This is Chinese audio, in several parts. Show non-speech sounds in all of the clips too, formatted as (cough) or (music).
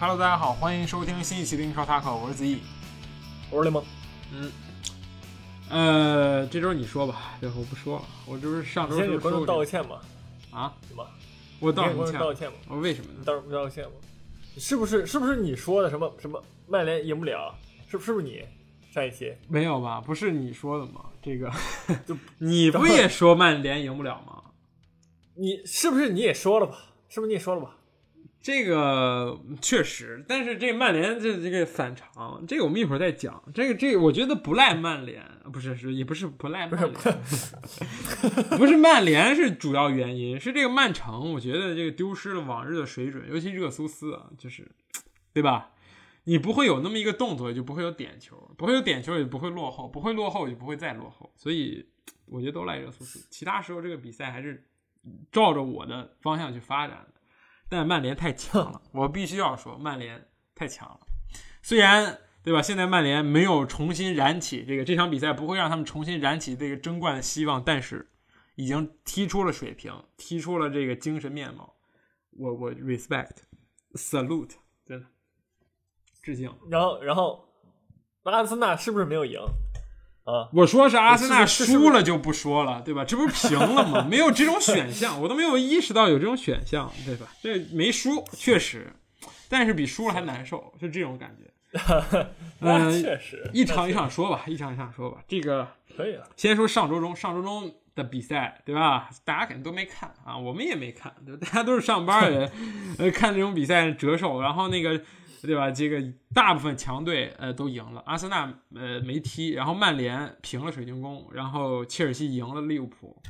Hello，大家好，欢迎收听新一期的英超 Talk，我是子毅。我是雷蒙。嗯，呃，这周你说吧，对，我不说了，我这不是上周先给观众就说过道个歉吗，啊，行吧？我你给观道什么歉？众道个歉吧，我为什么呢？你道道个歉吗。是不是是不是你说的什么什么曼联赢不了？是不是不是你上一期？没有吧？不是你说的吗？这个就 (laughs) 你不也说曼联赢不了吗？你是不是你也说了吧？是不是你也说了吧？这个确实，但是这曼联这这个反常，这个我们一会儿再讲。这个这个，我觉得不赖曼联，不是是也不是不赖曼联，不是曼联是主要原因，是这个曼城，我觉得这个丢失了往日的水准，尤其热苏斯啊，就是对吧？你不会有那么一个动作，就不会有点球，不会有点球，也不会落后，不会落后，也不会再落后。所以我觉得都赖热苏斯。其他时候这个比赛还是照着我的方向去发展的。但曼联太强了，我必须要说，曼联太强了。虽然对吧，现在曼联没有重新燃起这个这场比赛不会让他们重新燃起这个争冠的希望，但是已经踢出了水平，踢出了这个精神面貌。我我 respect salute，真的致敬。然后然后阿森纳是不是没有赢啊？我说是阿森纳输了就不说了，对吧？这不是平了吗？(laughs) 没有这种选项，我都没有意识到有这种选项，对吧？这没输，确实，但是比输了还难受，就这种感觉。(laughs) 那嗯确实，一场一场说吧，一场一场说吧。这个可以了。先说上周中，上周中的比赛，对吧？大家肯定都没看啊，我们也没看，对吧？大家都是上班人，(laughs) 呃，看这种比赛折寿，然后那个，对吧？这个大部分强队呃都赢了，阿森纳呃没踢，然后曼联平了水晶宫，然后切尔西赢了利物浦。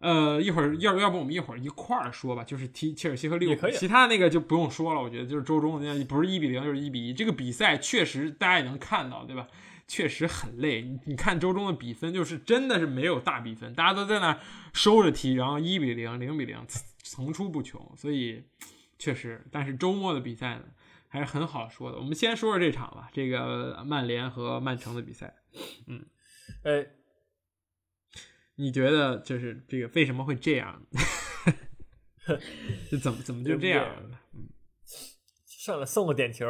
呃，一会儿要要不我们一会儿一块儿说吧，就是踢切尔西和利物浦，其他那个就不用说了。我觉得就是周中那不是一比零就是一比一，这个比赛确实大家也能看到，对吧？确实很累。你你看周中的比分，就是真的是没有大比分，大家都在那儿收着踢，然后一比零、零比零层出不穷，所以确实。但是周末的比赛呢，还是很好说的。我们先说说这场吧，这个曼联和曼城的比赛，嗯哎，你觉得就是这个为什么会这样？(laughs) 就怎么怎么就这样了？上来送个点球，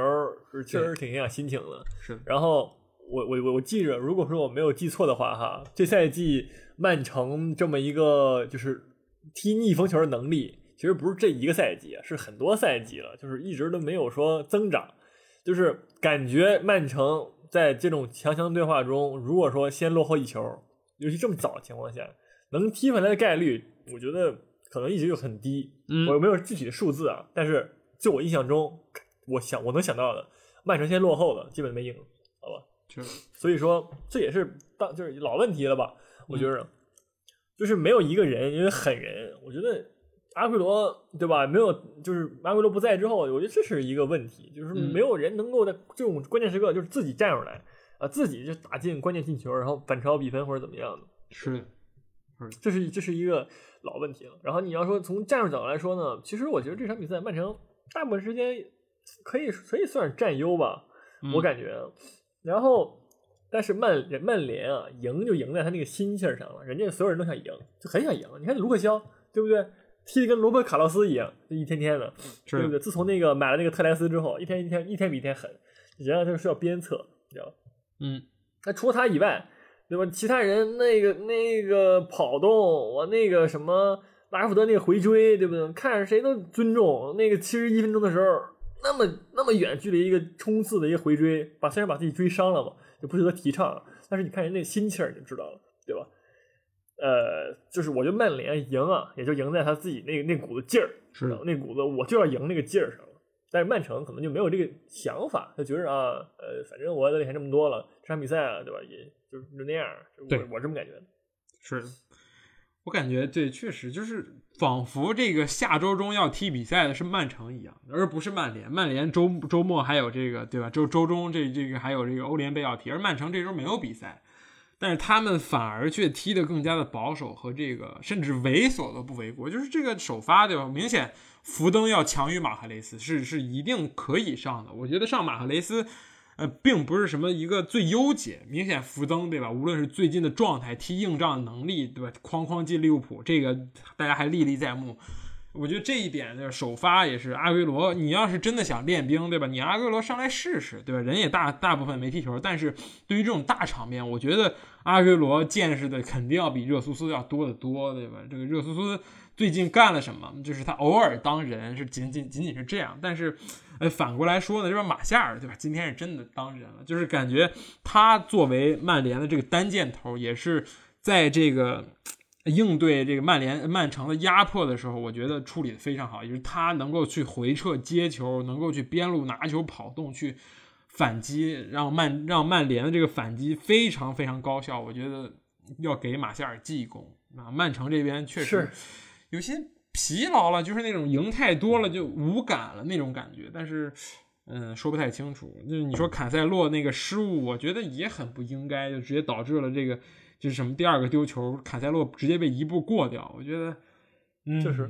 确实挺影响心情的。是的，然后我我我我记着，如果说我没有记错的话，哈，这赛季曼城这么一个就是踢逆风球的能力，其实不是这一个赛季啊，是很多赛季了，就是一直都没有说增长，就是感觉曼城在这种强强对话中，如果说先落后一球，尤其这么早的情况下，能踢回来的概率，我觉得可能一直就很低。嗯我没有具体的数字啊，但是就我印象中，我想我能想到的，曼城先落后了，基本没赢，好吧？就 (laughs) 是所以说这也是当就是老问题了吧？我觉嗯着，就是没有一个人，因为狠人，我觉得阿奎罗对吧？没有，就是阿奎罗不在之后，我觉得这是一个问题，就是嗯没有人能够在这种关键时刻就是自己站出来啊，自己就打进关键进球，然后反超比分或者怎么样的。是的，这是这是一个老问题了。然后你要说从战术角度来说呢，其实我觉得这场比赛曼城大部分时间可以可以算是占优吧，嗯我感觉。然后，但是曼曼联啊，赢就赢在他那个心气儿上了，人家所有人都想赢，就很想赢。你看卢克肖，对不对？踢的跟罗伯卡洛斯一样，就一天天的，对不对？自从那个买了那个特莱斯之后，一天一天一天比一天狠，人家就是要鞭策，你知道吧？嗯，那除了他以外，对吧？其他人那个那个跑动，我那个什么拉什福德那个回追，对不对？看着谁都尊重。那个七十一分钟的时候，那么那么远距离一个冲刺的一个回追，把虽然把自己追伤了嘛，就不值得提倡。但是你看人那心气儿，你就知道了，对吧？呃，就是我觉得曼联赢啊，也就赢在他自己那个那股子劲儿，是的，那股子我就要赢那个劲儿上了。但是曼城可能就没有这个想法，他觉得啊，呃，反正我在领先这么多了，这场比赛啊，对吧？也就就那样，对我我这么感觉的。是，我感觉对，确实就是仿佛这个下周中要踢比赛的是曼城一样，而不是曼联。曼联周周末还有这个对吧？周周中这这个还有这个欧联杯要踢，而曼城这周没有比赛，但是他们反而却踢得更加的保守和这个甚至猥琐都不为过，就是这个首发对吧？明显福登要强于马赫雷斯，是是一定可以上的。我觉得上马赫雷斯。呃，并不是什么一个最优解，明显福登对吧？无论是最近的状态、踢硬仗能力，对吧？哐哐进利物浦，这个大家还历历在目。我觉得这一点就是首发也是阿圭罗。你要是真的想练兵，对吧？你阿圭罗上来试试，对吧？人也大大部分没踢球，但是对于这种大场面，我觉得阿圭罗见识的肯定要比热苏斯要多得多，对吧？这个热苏斯最近干了什么？就是他偶尔当人是仅仅仅仅是这样，但是，呃，反过来说呢，这边马夏尔，对吧？今天是真的当人了，就是感觉他作为曼联的这个单箭头，也是在这个。应对这个曼联、曼城的压迫的时候，我觉得处理的非常好，就是他能够去回撤接球，能够去边路拿球跑动去反击，让曼让曼联的这个反击非常非常高效。我觉得要给马夏尔记一功啊！曼城这边确实有些疲劳了，就是那种赢太多了就无感了那种感觉。但是，嗯，说不太清楚。就是你说坎塞洛那个失误，我觉得也很不应该，就直接导致了这个。就是什么第二个丢球，卡塞洛直接被一步过掉，我觉得，就是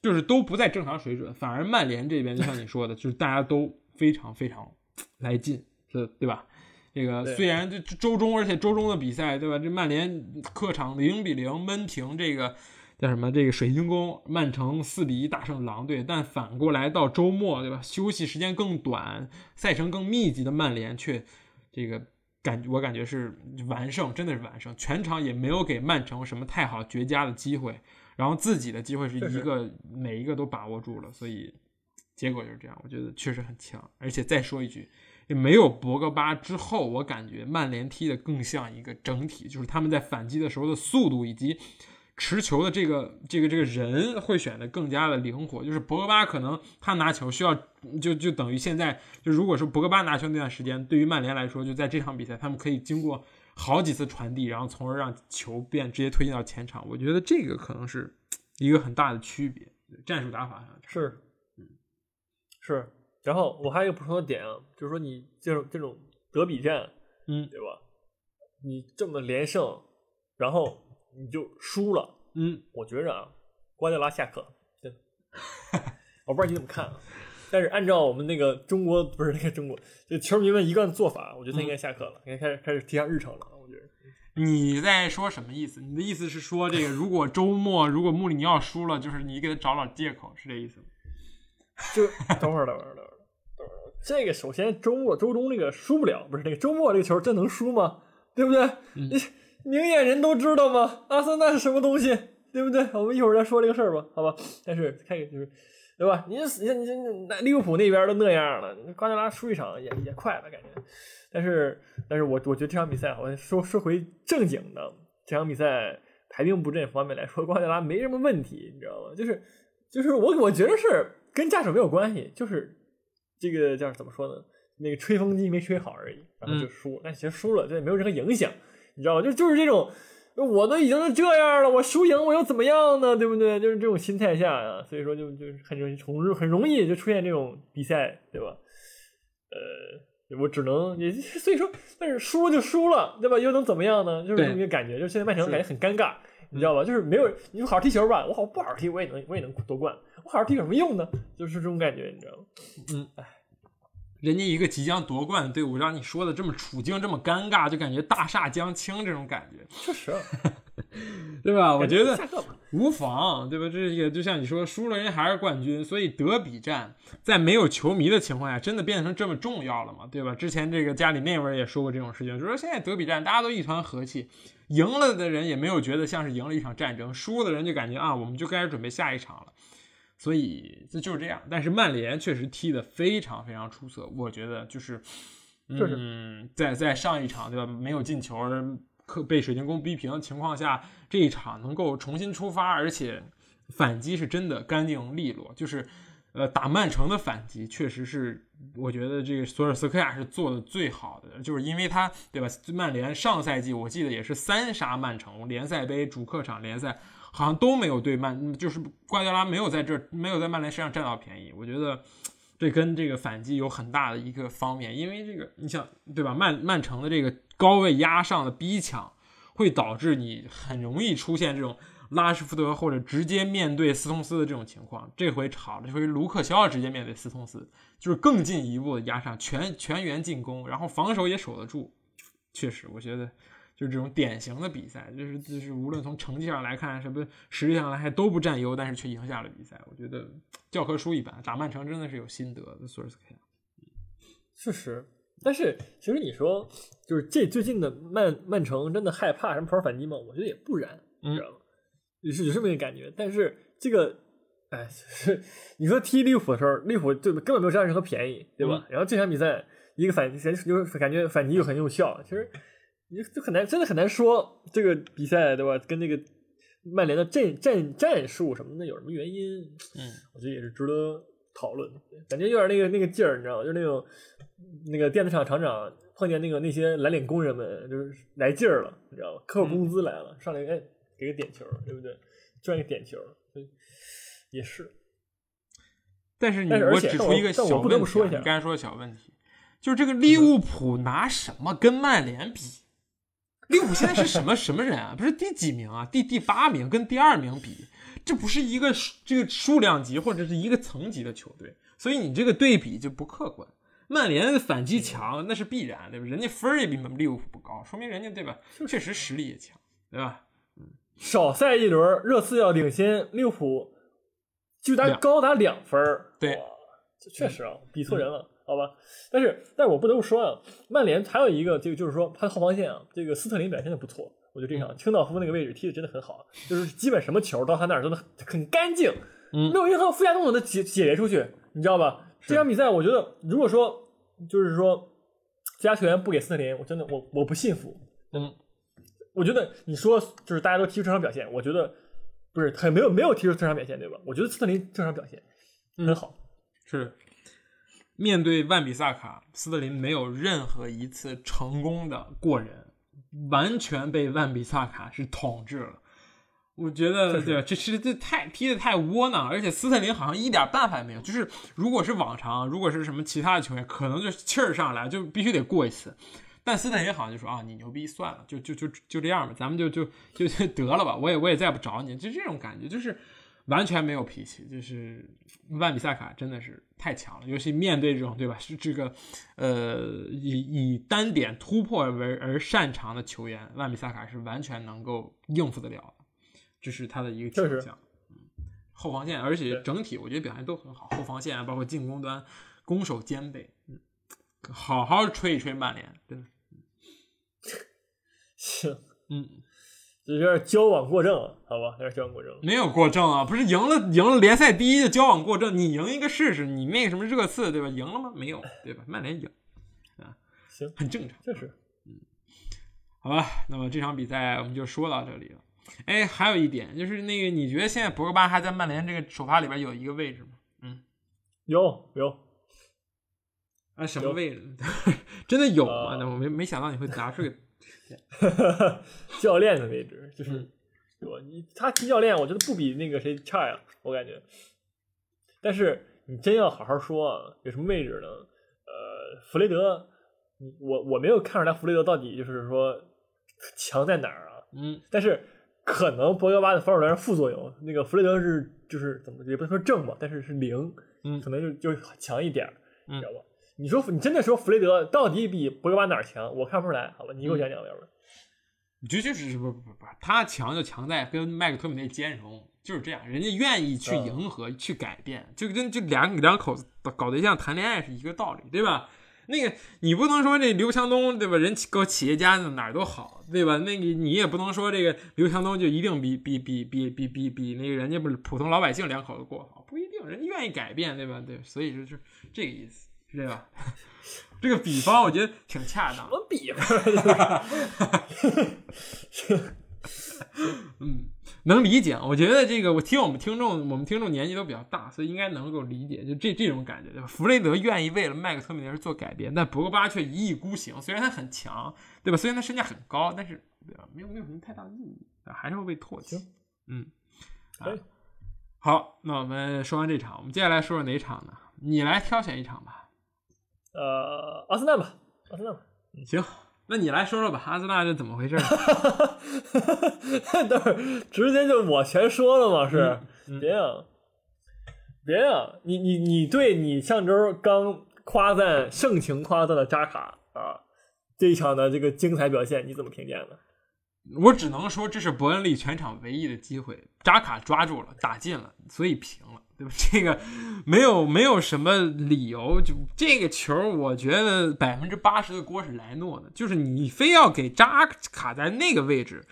就是都不在正常水准，反而曼联这边就像你说的，就是大家都非常非常来劲，这对吧？这个虽然这周中，而且周中的比赛，对吧？这曼联客场零比零闷平这个叫什么？这个水晶宫，曼城四比一大胜狼队，但反过来到周末，对吧？休息时间更短，赛程更密集的曼联却这个。感我感觉是完胜，真的是完胜，全场也没有给曼城什么太好绝佳的机会，然后自己的机会是一个每一个都把握住了，所以结果就是这样。我觉得确实很强，而且再说一句，也没有博格巴之后，我感觉曼联踢的更像一个整体，就是他们在反击的时候的速度以及。持球的这个这个这个人会选的更加的灵活，就是博格巴可能他拿球需要就就等于现在就如果说博格巴拿球那段时间，对于曼联来说，就在这场比赛，他们可以经过好几次传递，然后从而让球变直接推进到前场。我觉得这个可能是一个很大的区别，战术打法上是，嗯，是。然后我还有一个补充的点啊，就是说你这种这种德比战，嗯，对吧？你这么连胜，然后。你就输了，嗯，我觉着啊，瓜迪拉下课，真，(laughs) 我不知道你怎么看啊，但是按照我们那个中国不是那个中国，就球迷们一贯的做法，我觉得他应该下课了，应该开始开始提上日程了。我觉得你在说什么意思？你的意思是说，这个如果周末如果穆里尼奥输了，就是你给他找找借口，是这意思吗？就等会儿，等会儿，等会儿，等会儿，这个首先周末周中这个输不了，不是那个周末这个球真能输吗？对不对？你。明眼人都知道吗？阿森纳是什么东西，对不对？我们一会儿再说这个事儿吧，好吧？但是开就是，对吧？你你你那利物浦那边都那样了，瓜迪拉输一场也也快了，感觉。但是，但是我我觉得这场比赛，好像说说回正经的，这场比赛排兵布阵方面来说，瓜迪拉没什么问题，你知道吗？就是就是我我觉得是跟驾驶没有关系，就是这个叫怎么说呢？那个吹风机没吹好而已，然后就输。但其实输了，这也没有任何影响。你知道吗？就就是这种，我都已经是这样了，我输赢我又怎么样呢？对不对？就是这种心态下呀，所以说就就是很容易从很容易就出现这种比赛，对吧？呃，我只能也 (laughs) 所以说，但是输就输了，对吧？又能怎么样呢？就是这么一个感觉，就是现在曼城感觉很尴尬，你知道吧？就是没有你好好踢球吧，我好不好好踢我也能我也能夺冠，我好好踢有什么用呢？就是这种感觉，你知道吗？嗯，哎。人家一个即将夺冠的队伍，让你说的这么处境这么尴尬，就感觉大厦将倾这种感觉，确实，(laughs) 对吧？我觉得无妨，对吧？这也就像你说，输了人还是冠军，所以德比战在没有球迷的情况下，真的变成这么重要了嘛？对吧？之前这个家里那位也说过这种事情，就说现在德比战大家都一团和气，赢了的人也没有觉得像是赢了一场战争，输的人就感觉啊，我们就开始准备下一场了。所以这就是这样，但是曼联确实踢得非常非常出色，我觉得就是，嗯，在在上一场对吧，没有进球，可被水晶宫逼平的情况下，这一场能够重新出发，而且反击是真的干净利落，就是呃打曼城的反击确实是，我觉得这个索尔斯克亚是做的最好的，就是因为他对吧，曼联上赛季我记得也是三杀曼城，联赛杯、主客场联赛。好像都没有对曼，就是瓜迪奥拉没有在这没有在曼联身上占到便宜。我觉得这跟这个反击有很大的一个方面，因为这个你想对吧？曼曼城的这个高位压上的逼抢，会导致你很容易出现这种拉什福德或者直接面对斯通斯的这种情况。这回吵了，这回卢克肖直接面对斯通斯，就是更进一步的压上全全员进攻，然后防守也守得住。确实，我觉得。就是这种典型的比赛，就是就是无论从成绩上来看，什么实力上来看都不占优，但是却赢下了比赛。我觉得教科书一般，打曼城真的是有心得的。索尔斯克亚，确实。但是其实你说，就是这最近的曼曼城真的害怕什么跑反击吗？我觉得也不然，你知道吗？也是有这么一个感觉。但是这个，哎，(laughs) 是你说踢利物浦的时候，利物浦就根本没有占任何便宜，对吧？然后这场比赛一个反人就感觉反击又很有效，其实你就很难，真的很难说这个比赛，对吧？跟那个曼联的战战战术什么的有什么原因？嗯，我觉得也是值得讨论。感觉有点那个那个劲儿，你知道吗？就是那种。那个电子厂厂长碰见那个那些蓝领工人们，就是来劲儿了，你知道吗？扣工资来了，上来哎给个点球，对不对？赚个点球，也是。但是你我指出一个小问题，你刚才说的小问题，就是这个利物浦拿什么跟曼联比？利物浦现在是什么什么人啊？不是第几名啊？第第八名跟第二名比，这不是一个这个数量级或者是一个层级的球队，所以你这个对比就不客观。曼联反击强那是必然，对吧？人家分儿也比利物浦不高，说明人家对吧？确实实力也强，对吧？嗯，少赛一轮，热刺要领先利物浦，就达高达两分儿。对，这确实啊，比错人了，好吧？但是，但是我不得不说啊，曼联还有一个，这个就是说他的后防线啊，这个斯特林表现的不错，我觉得这场清道夫那个位置踢的真的很好，就是基本什么球到他那儿都能很干净，嗯，没有任何附加动作的解解决出去，你知道吧？这场比赛，我觉得如果说就是说其他球员不给斯特林，我真的我我不信服。嗯，我觉得你说就是大家都提出正常表现，我觉得不是很没有没有提出正常表现，对吧？我觉得斯特林正常表现很好。是面对万比萨卡，斯特林没有任何一次成功的过人，完全被万比萨卡是统治了。我觉得对，这其实这太踢的太窝囊，而且斯特林好像一点办法也没有。就是如果是往常，如果是什么其他的球员，可能就气儿上来就必须得过一次。但斯特林好像就说啊，你牛逼算了，就就就就这样吧，咱们就就就得了吧，我也我也再不找你，就这种感觉，就是完全没有脾气。就是万比萨卡真的是太强了，尤其面对这种对吧？是这个呃以以单点突破为而擅长的球员，万比萨卡是完全能够应付得了。这是他的一个强项，嗯，后防线，而且整体我觉得表现都很好，后防线包括进攻端攻守兼备，嗯，好好吹一吹曼联，真的，(laughs) 行，嗯，有点交往过正，好吧，有点交往过正，没有过正啊，不是赢了赢了联赛第一就交往过正，你赢一个试试，你那个什么热刺对吧？赢了吗？没有，对吧？曼联赢，啊，行，很正常，确实，嗯，好吧，那么这场比赛我们就说到这里了。哎，还有一点就是那个，你觉得现在博格巴还在曼联这个首发里边有一个位置吗？嗯，有有啊，什么位置？(laughs) 真的有吗？那我没没想到你会拿出个 (laughs) 教练的位置，就是我你他踢教练，我觉得不比那个谁差呀，我感觉。但是你真要好好说啊，有什么位置呢？呃，弗雷德，我我没有看出来弗雷德到底就是说强在哪儿啊？嗯，但是。可能博格巴的防守端是副作用，那个弗雷德是就是怎么也不能说正吧，但是是零，嗯，可能就就强一点，你知道吧？你说你真的说弗雷德到底比博格巴哪儿强？我看不出来，好吧？你给我讲讲，要不然？你觉得就是不不不不，他强就强在跟麦克托米内兼容，就是这样，人家愿意去迎合、去改变，就跟就两两口子搞对象谈恋爱是一个道理，对吧？那个你不能说这刘强东对吧？人搞企业家哪儿都好对吧？那个你也不能说这个刘强东就一定比比比比比比比那个人家不是普通老百姓两口子过好，不一定，人家愿意改变对吧？对，所以就是这个意思，对吧？这个比方我觉得挺恰当。什么比方？(laughs) 嗯。能理解，我觉得这个我听我们听众，我们听众年纪都比较大，所以应该能够理解，就这这种感觉，对吧？弗雷德愿意为了麦克托米内做改变，但博格巴却一意孤行。虽然他很强，对吧？虽然他身价很高，但是对吧？没有没有什么太大的意义，还是会被唾弃。嗯，啊，好，那我们说完这场，我们接下来说说哪场呢？你来挑选一场吧。呃，阿森纳吧，阿森纳吧。行。那你来说说吧，阿森纳是怎么回事？(laughs) 等会儿直接就我全说了嘛？是，别呀，别呀，你你你对你上周刚夸赞盛情夸赞的扎卡啊，这一场的这个精彩表现，你怎么评价呢？我只能说这是伯恩利全场唯一的机会，扎卡抓住了，打进了，所以平了，对吧？(laughs) 这个没有没有什么理由，就这个球，我觉得百分之八十的锅是莱诺的，就是你非要给扎卡在那个位置。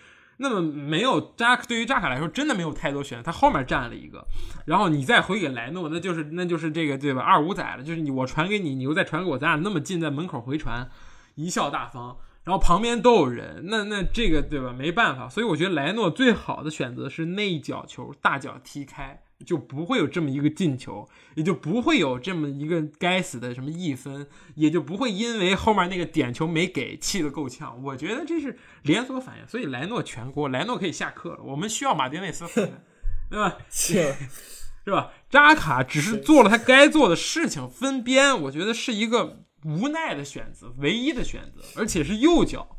那么没有扎对于扎卡来说，真的没有太多选择。他后面站了一个，然后你再回给莱诺，那就是那就是这个对吧？二五仔了，就是你我传给你，你又再传给我，咱俩那么近，在门口回传，贻笑大方。然后旁边都有人，那那这个对吧？没办法，所以我觉得莱诺最好的选择是内角球，大脚踢开。就不会有这么一个进球，也就不会有这么一个该死的什么一分，也就不会因为后面那个点球没给气得够呛。我觉得这是连锁反应，所以莱诺全锅，莱诺可以下课了。我们需要马丁内斯，对吧？(laughs) 是 (laughs) 是吧？扎卡只是做了他该做的事情，分边，我觉得是一个无奈的选择，唯一的选择，而且是右脚，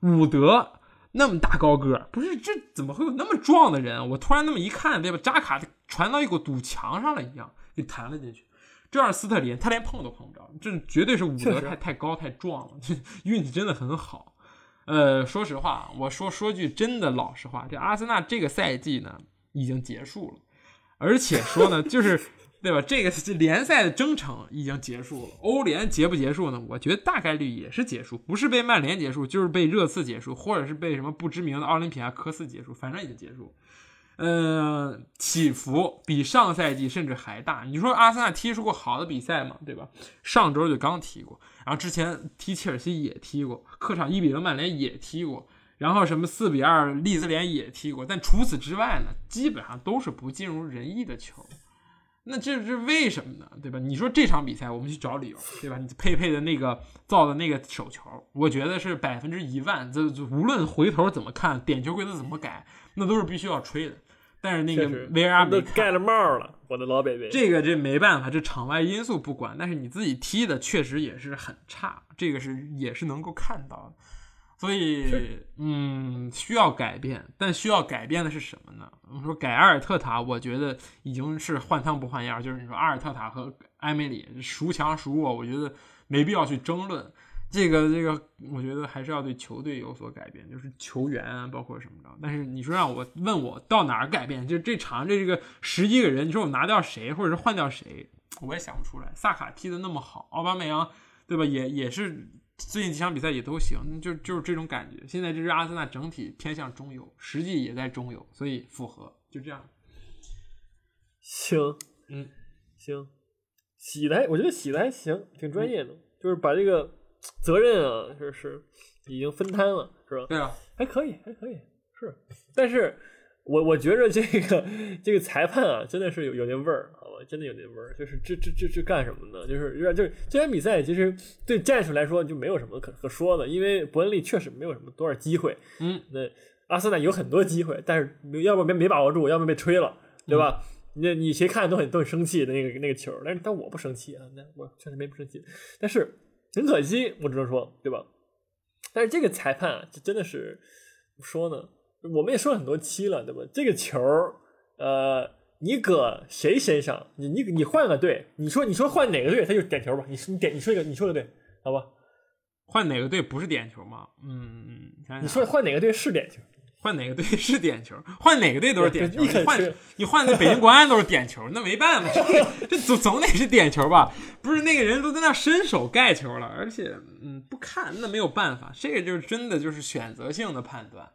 伍德。那么大高个，不是这怎么会有那么壮的人？我突然那么一看，对吧？扎卡传到一股堵墙上了一样，给弹了进去。这样斯特林他连碰都碰不着，这绝对是武德太太高太壮了，这 (laughs) 运气真的很好。呃，说实话，我说说句真的老实话，这阿森纳这个赛季呢已经结束了，而且说呢就是。对吧？这个联赛的征程已经结束了，欧联结不结束呢？我觉得大概率也是结束，不是被曼联结束，就是被热刺结束，或者是被什么不知名的奥林匹亚科斯结束，反正已经结束。呃，起伏比上赛季甚至还大。你说阿森纳踢出过好的比赛吗？对吧？上周就刚踢过，然后之前踢切尔西也踢过，客场一比零曼联也踢过，然后什么四比二利兹联也踢过，但除此之外呢，基本上都是不尽如人意的球。那这是为什么呢？对吧？你说这场比赛我们去找理由，对吧？你佩佩的那个造的那个手球，我觉得是百分之一万，这无论回头怎么看，点球规则怎么改，那都是必须要吹的。但是那个 VR 都盖了帽了，我的老北北。这个这没办法，这场外因素不管，但是你自己踢的确实也是很差，这个是也是能够看到的。所以，嗯，需要改变，但需要改变的是什么呢？我们说改阿尔特塔，我觉得已经是换汤不换药。就是你说阿尔特塔和埃梅里孰强孰弱，我觉得没必要去争论。这个这个，我觉得还是要对球队有所改变，就是球员啊，包括什么的。但是你说让我问我到哪儿改变，就这场这个十一个人，你说我拿掉谁，或者是换掉谁，我也想不出来。萨卡踢的那么好，奥巴梅扬，对吧？也也是。最近几场比赛也都行，就就是这种感觉。现在这支阿森纳整体偏向中游，实际也在中游，所以符合，就这样。行，嗯，行，洗的，我觉得洗的还行，挺专业的，就是把这个责任啊，就是已经分摊了，是吧？对啊，还可以，还可以，是。但是我我觉着这个这个裁判啊，真的是有有那味儿。好吧真的有那味儿，就是这这这这干什么呢？就是有点就是这场比赛其实对战术来说就没有什么可可说的，因为伯恩利确实没有什么多少机会。嗯，那阿森纳有很多机会，但是要么没没把握住，要么被吹了，对吧？那你谁看都很都很生气的那个那个球，但是但我不生气啊，那我确实没不生气，但是很可惜，我只能说，对吧？但是这个裁判啊，这真的是怎么说呢？我们也说了很多期了，对吧？这个球，呃。你搁谁身上？你你你换个队，你说你说换哪个队，他就点球吧。你你点你说一个，你说的对，好吧？换哪个队不是点球吗？嗯，你说换哪个队是点球？(laughs) 换哪个队是点球？换哪个队都是点球。你换你换那北京国安都是点球，那没办法，这总总得是点球吧？不是那个人都在那伸手盖球了，而且嗯不看那没有办法，这个就是真的就是选择性的判断。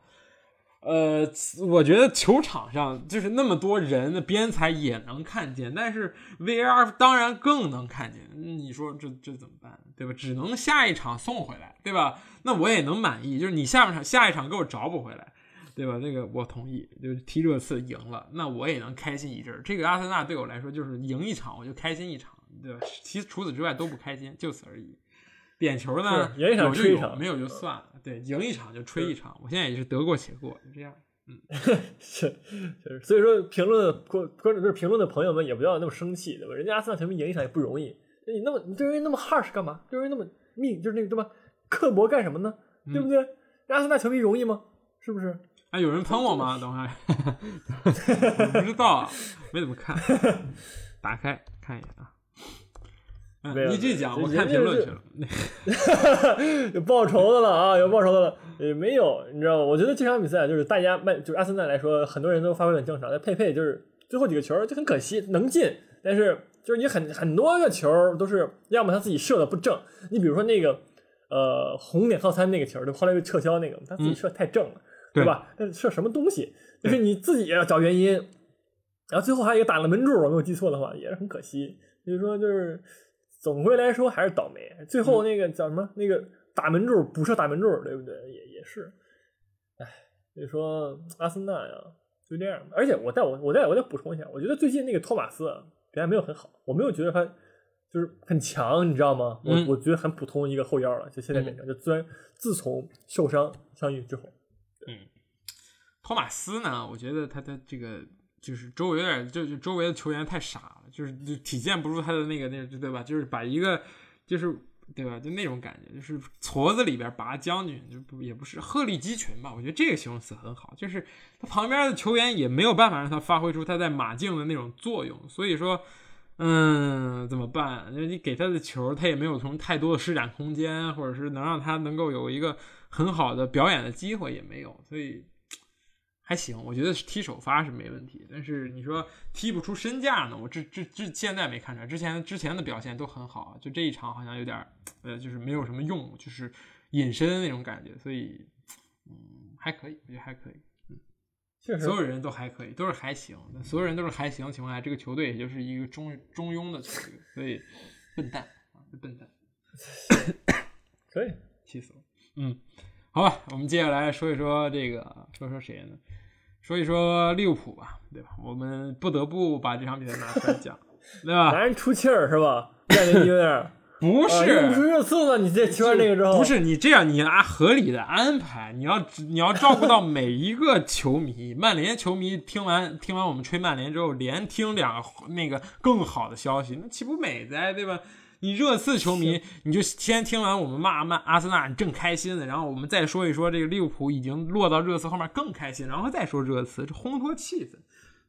呃，我觉得球场上就是那么多人的边裁也能看见，但是 VR 当然更能看见。你说这这怎么办，对吧？只能下一场送回来，对吧？那我也能满意，就是你下半场下一场给我找补回来，对吧？那个我同意，就是踢热刺赢了，那我也能开心一阵。这个阿森纳对我来说就是赢一场我就开心一场，对吧？其除此之外都不开心，就此而已。点球呢，赢一场吹一场，没有就算了。对，赢一场就吹一场。我现在也是得过且过，就这样。嗯，(laughs) 是，是。所以说，评论观观众就是评论的朋友们也不要那么生气，对吧？人家阿森纳球迷赢一场也不容易，你那么你对人那么 harsh 干嘛？对人那么命就是那个对吧？刻薄干什么呢？对不对？阿森纳球迷容易吗？是不是？啊，有人喷我吗？等会儿，(laughs) 不知道，没怎么看。(laughs) 打开看一眼啊。没有你这讲，我看评论去了。(laughs) 有报仇的了啊，有报仇的了。也没有，你知道吗？我觉得这场比赛就是大家曼，就是阿森纳来说，很多人都发挥很正常。但佩佩就是最后几个球就很可惜，能进，但是就是你很很多个球都是要么他自己射的不正。你比如说那个呃红点套餐那个球，就后来被撤销那个，他自己射太正了，对吧？那射什么东西？就是你自己也要找原因。然后最后还有一个打了门柱，我没有记错的话，也是很可惜。所以说就是总归来说还是倒霉。最后那个叫什么？那个打门柱补射打门柱，对不对？也也是。哎，所以说阿森纳呀，就这样。而且我再我我再我再补充一下，我觉得最近那个托马斯啊表现没有很好，我没有觉得他就是很强，你知道吗？我、嗯我觉得很普通一个后腰了，就现在变成，就虽然自从受伤伤愈之后，嗯托马斯呢，我觉得他的这个就是周围有点，就是周围的球员太傻了，就是就体现不出他的那个那个，对吧？就是把一个就是对吧？就那种感觉，就是矬子里边拔将军，就不也不是鹤立鸡群吧？我觉得这个形容词很好，就是他旁边的球员也没有办法让他发挥出他在马竞的那种作用，所以说。嗯，怎么办？因为你给他的球，他也没有从太多的施展空间，或者是能让他能够有一个很好的表演的机会也没有，所以还行。我觉得是踢首发是没问题，但是你说踢不出身价呢？我这这这现在没看出来，之前之前的表现都很好，就这一场好像有点呃，就是没有什么用，就是隐身那种感觉，所以嗯还可以，我觉得还可以。确实所有人都还可以，都是还行。所有人都是还行的情况下，这个球队也就是一个中中庸的球队，所以笨蛋啊，笨蛋，(coughs) 可以。气死了。嗯，好吧，我们接下来说一说这个，说说谁呢？说一说利物浦吧，对吧？我们不得不把这场比赛拿出来讲，(laughs) 对吧？男人出气儿是吧？感觉你有点儿不啊用不是。热刺了，你这踢完那个之后不是你这样，你按合理的安排，你要你要照顾到每一个球迷。(laughs) 曼联球迷听完听完我们吹曼联之后，连听两个那个更好的消息，那岂不美哉，对吧？你热刺球迷，你就先听完我们骂骂阿森纳，你正开心呢，然后我们再说一说这个利物浦已经落到热刺后面更开心，然后再说热刺，这烘托气氛。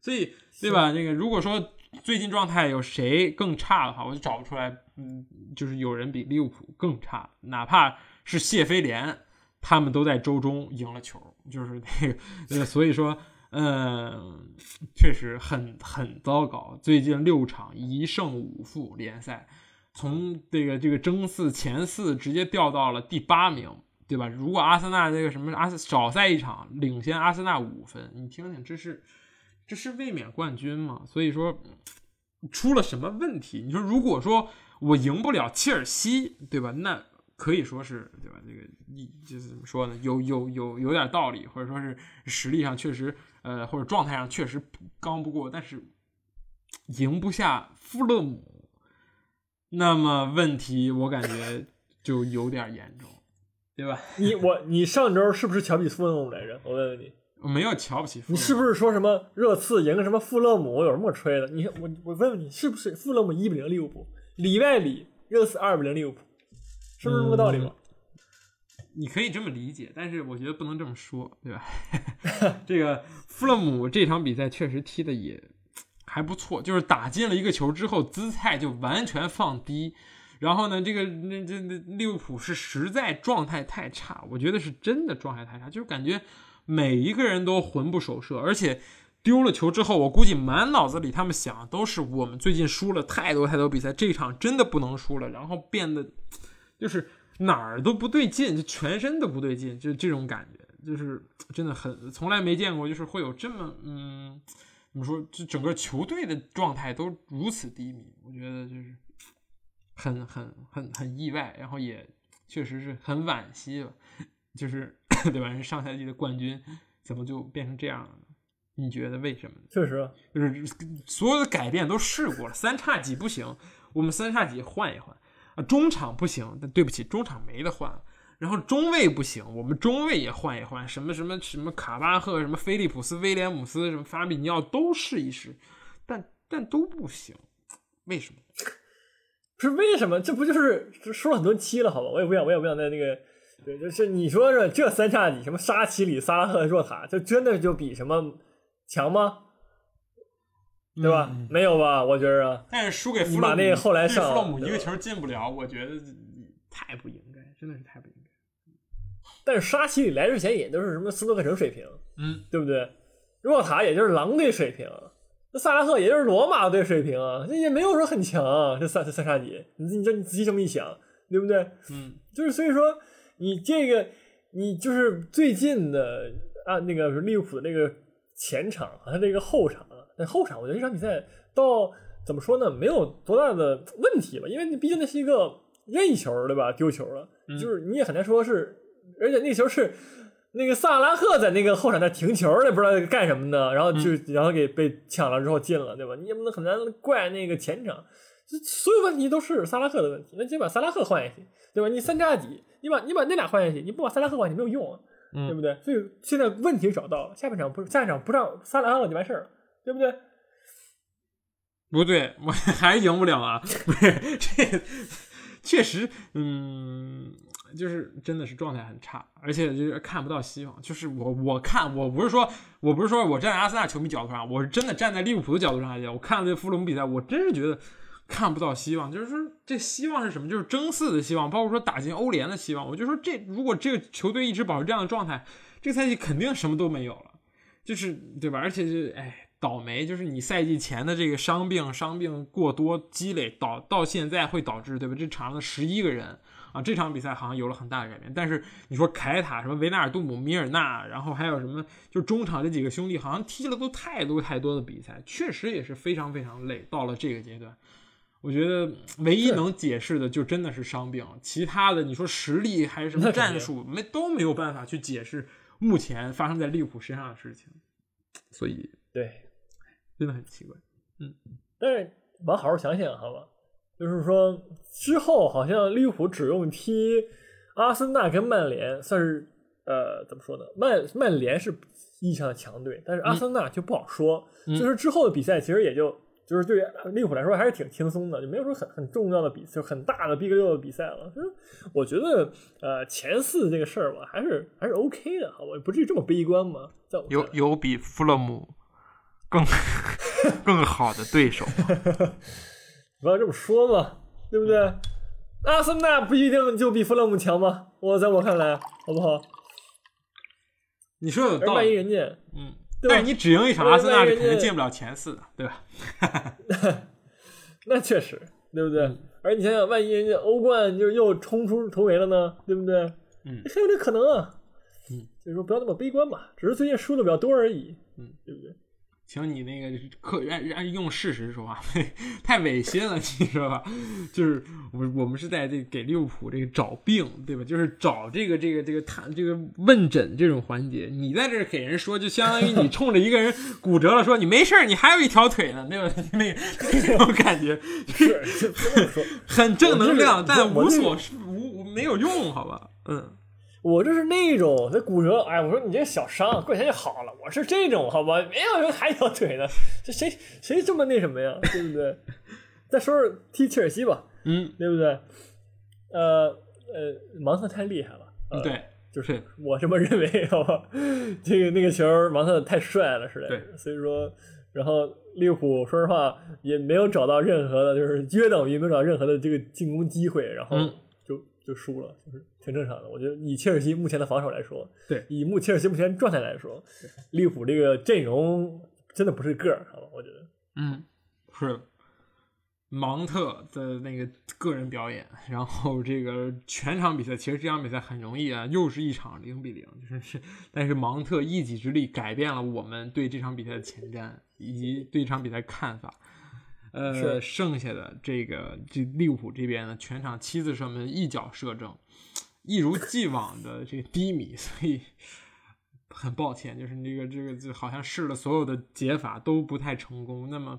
所以，对吧？这个如果说最近状态有谁更差的话，我就找不出来。嗯，就是有人比利物浦更差，哪怕是谢菲联，他们都在周中赢了球，就是那个，呃，所以说，嗯，确实很很糟糕。最近六场一胜五负联赛，从这个这个争四前四直接掉到了第八名，对吧？如果阿森纳这个什么阿少赛一场，领先阿森纳五分，你听听，这是这是卫冕冠军吗？所以说出了什么问题？你说如果说我赢不了切尔西，对吧？那可以说是对吧？这个一就是怎么说呢？有有有有点道理，或者说是实力上确实呃，或者状态上确实刚不过，但是赢不下富勒姆，那么问题我感觉就有点严重，对吧？你我你上周是不是瞧不起富勒姆来着？我问问你，我没有瞧不起富勒姆，你是不是说什么热刺赢个什么富勒姆有什么吹的？你我我问问你，是不是富勒姆一比零利物浦，里外里热刺二比零利物浦，是不是这么个道理吗？你可以这么理解，但是我觉得不能这么说，对吧？(laughs) 这个富勒姆这场比赛确实踢的也还不错，就是打进了一个球之后，姿态就完全放低。然后呢，这个那这那利物浦是实在状态太差，我觉得是真的状态太差，就是感觉每一个人都魂不守舍，而且丢了球之后，我估计满脑子里他们想都是我们最近输了太多太多比赛，这场真的不能输了，然后变得就是哪儿都不对劲，就全身都不对劲，就这种感觉，就是真的很从来没见过，就是会有这么嗯，怎么说，这整个球队的状态都如此低迷，我觉得就是很很很很意外，然后也确实是很惋惜吧，就是 (coughs) 对吧？人上赛季的冠军怎么就变成这样了呢？你觉得为什么？确实，就是所有的改变都试过了，三叉戟不行，我们三叉戟换一换啊，中场不行，但对不起，中场没得换了。然后中卫不行，我们中卫也换一换，什么什么什么卡巴赫，什么菲利普斯、威廉姆斯，什么法比尼奥都试一试，但但都不行，为什么？不 (laughs) 是为什么？这不就是说了很多期了，好吧？我也不想，我也不想在那个，对，就是你说说这三叉戟，什么沙奇里、萨拉赫、若塔，就真的就比什么强吗？对吧？嗯没有吧？我觉着，但是输给你弗洛姆，把那个后来对弗上洛姆一个球进不了，我觉得太不应该，真的是太不应该。但是沙奇里来之前也都是什么斯诺克城水平，嗯，对不对？若塔也就是狼队水平，那萨拉赫也就是罗马队水平啊，这也没有说很强啊。这三这三杀敌，你你这你仔细这么一想，对不对？嗯，就是所以说你这个你就是最近的啊那个利物浦的那个前场和他这个后场，那后场我觉得这场比赛到怎么说呢，没有多大的问题吧，因为你毕竟那是一个任意球对吧？丢球了，就是你也很难说是，而且那球是。那个萨拉赫在那个后场那停球，也不知道干什么呢，然后就、然后给被抢了之后进了，对吧？你也不能很难怪那个前场，这所有问题都是萨拉赫的问题。那就把萨拉赫换下去，对吧？你三叉戟，你把你把那俩换下去，你不把萨拉赫换下去没有用啊，对不对？所以现在问题找到了，下半场不下半场不让萨拉赫就完事儿了，对不对？(laughs) 不对，我 (laughs) 还赢不了啊！不是 (laughs) 这，确实，嗯，就是真的是状态很差，而且就是看不到希望。就是我我看我不是说我不是说我站在阿森纳球迷角度上，我是真的站在利物浦的角度上来讲，我看了这弗洛姆比赛，我真是觉得看不到希望。就是说这希望是什么？就是争四的希望，包括说打进欧联的希望。我就说这如果这个球队一直保持这样的状态，这个赛季肯定什么都没有了，就是对吧？而且就哎。倒霉就是你赛季前的这个伤病，伤病过多积累导到现在会导致对吧？这场上的十一个人啊，这场比赛好像有了很大的改变。但是你说凯塔什么维纳尔杜姆、米尔纳，然后还有什么就中场这几个兄弟，好像踢了都太多太多的比赛，确实也是非常非常累。到了这个阶段，我觉得唯一能解释的就真的是伤病，其他的你说实力还是什么战术，没都没有办法去解释目前发生在利物浦身上的事情。所以对。真的很奇怪，嗯，但是往好好想想，好吧，就是说之后好像利物浦只用踢阿森纳跟曼联，算是呃怎么说呢？曼曼联是意义上的强队，但是阿森纳就不好说。嗯、就是之后的比赛其实也就就是对利物浦来说还是挺轻松的，就没有说很很重要的比，就很大的 Big 六的比赛了。就是我觉得呃前四这个事儿吧，还是还是 OK 的，好吧，不至于这么悲观嘛。有有比弗勒姆。(laughs) 更更好的对手，(laughs) 不要这么说嘛，对不对？阿森纳不一定就比弗洛姆强吗？我在我看来，好不好？你说有道理。万一人家，嗯，对但是你只赢一场，阿森纳是肯定进不了前四的，对吧？(laughs) 那确实，对不对？嗯、而你想想，万一人家欧冠就又冲出头围了呢，对不对？嗯，还有这可能啊。嗯，所以说不要那么悲观嘛，只是最近输的比较多而已。嗯，对不对？请你那个客按按用事实说话，(laughs) 太违心了，你知道吧？就是我我们是在这给利物浦这个找病，对吧？就是找这个这个这个谈这个问诊这种环节，你在这给人说，就相当于你冲着一个人骨折了说你没事儿你还有一条腿呢，对吧？(laughs) 那个那种感觉 (laughs) 是很正能量，但无所无没有用，好吧？嗯。我这是那种这骨折，哎，我说你这小伤过几天就好了。我是这种，好吧？没有人还条腿呢，这谁谁这么那什么呀？对不对？再说说踢切尔西吧，嗯，对不对？呃呃，芒特太厉害了，呃、对，就是我这么认为，好吧？这个那个球，芒特太帅了，是。所以说，然后利物浦说实话也没有找到任何的，就是约等于没有找到任何的这个进攻机会，然后就、输了，就是。挺正常的，我觉得以切尔西目前的防守来说，对，以目切尔西目前状态来说，利物浦这个阵容真的不是个儿，好吧？我觉得，嗯，是芒特的那个个人表演，然后这个全场比赛，其实这场比赛很容易啊，又是一场零比零，就是，(laughs) 但是芒特一己之力改变了我们对这场比赛的前瞻以及对这场比赛看法。呃，剩下的这个这利物浦这边呢，全场七次射门一脚射正。一如既往的这个低迷，所以很抱歉，就是这个这个就好像试了所有的解法都不太成功。那么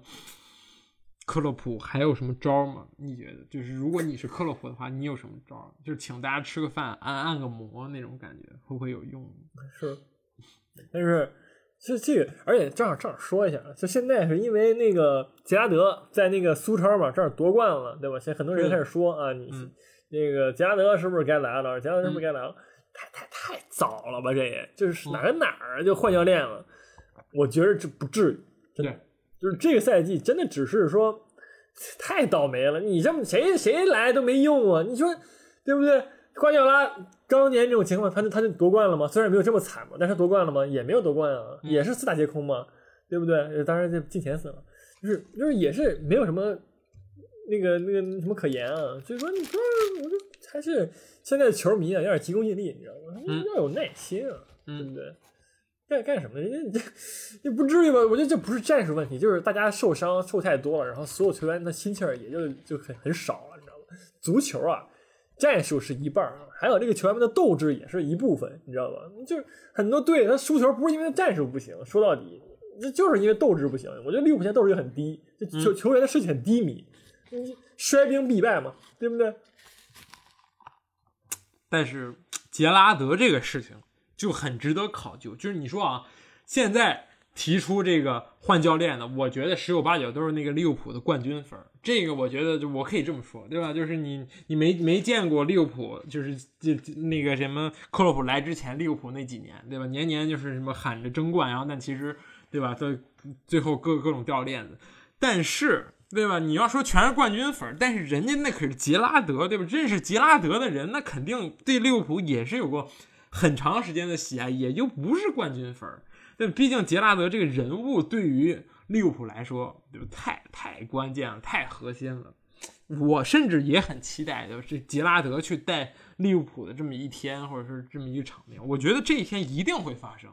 克洛普还有什么招吗？你觉得？就是如果你是克洛普的话，你有什么招？就是请大家吃个饭，按按个摩那种感觉，会不会有用？是，(laughs) 但是就这个，而且正好正好说一下，就现在是因为那个杰拉德在那个苏超嘛，正好夺冠了，对吧？现在很多人开始说啊，你。嗯那个杰拉德是不是该来了？杰拉德是不是该来了？太太太早了吧？这也就是哪跟哪儿就换教练了？我觉得这不至于，真的就是这个赛季真的只是说太倒霉了。你这么谁谁来都没用啊，你说对不对？瓜迪奥拉当年这种情况，他就他就夺冠了吗？虽然没有这么惨嘛，但是夺冠了吗？也没有夺冠啊，也是四大皆空嘛，对不对？当然就进前四了，就是就是也是没有什么那个那个什么可言啊。所以说，你说我就还是现在的球迷啊，有点急功近利，你知道吗？要有耐心啊，对不对？干干什么？人家这 (laughs) 也不至于吧？我觉得这不是战术问题，就是大家受伤受太多了，然后所有球员的心气儿也就就很很少了，你知道吗？足球啊。战术是一半啊，还有这个球员们的斗志也是一部分，你知道吧？就是很多队他输球不是因为战术不行，说到底，这就是因为斗志不行。我觉得利物浦现在斗志很低，这球球员的士气很低迷，衰兵必败嘛，对不对？但是杰拉德这个事情就很值得考究，就是你说啊，现在。提出这个换教练的，我觉得十有八九都是那个利物浦的冠军粉这个我觉得就我可以这么说，对吧？就是你你没没见过利物浦，就是就那个什么克洛普来之前利物浦那几年，对吧？年年就是什么喊着争冠，然后但其实对吧？最最后各各种掉链子。但是对吧？你要说全是冠军粉但是人家那可是杰拉德，对吧？认识杰拉德的人，那肯定对利物浦也是有过很长时间的喜爱，也就不是冠军粉但毕竟杰拉德这个人物对于利物浦来说，就太太关键了，太核心了。我甚至也很期待，就是杰拉德去带利物浦的这么一天，或者是这么一个场面。我觉得这一天一定会发生，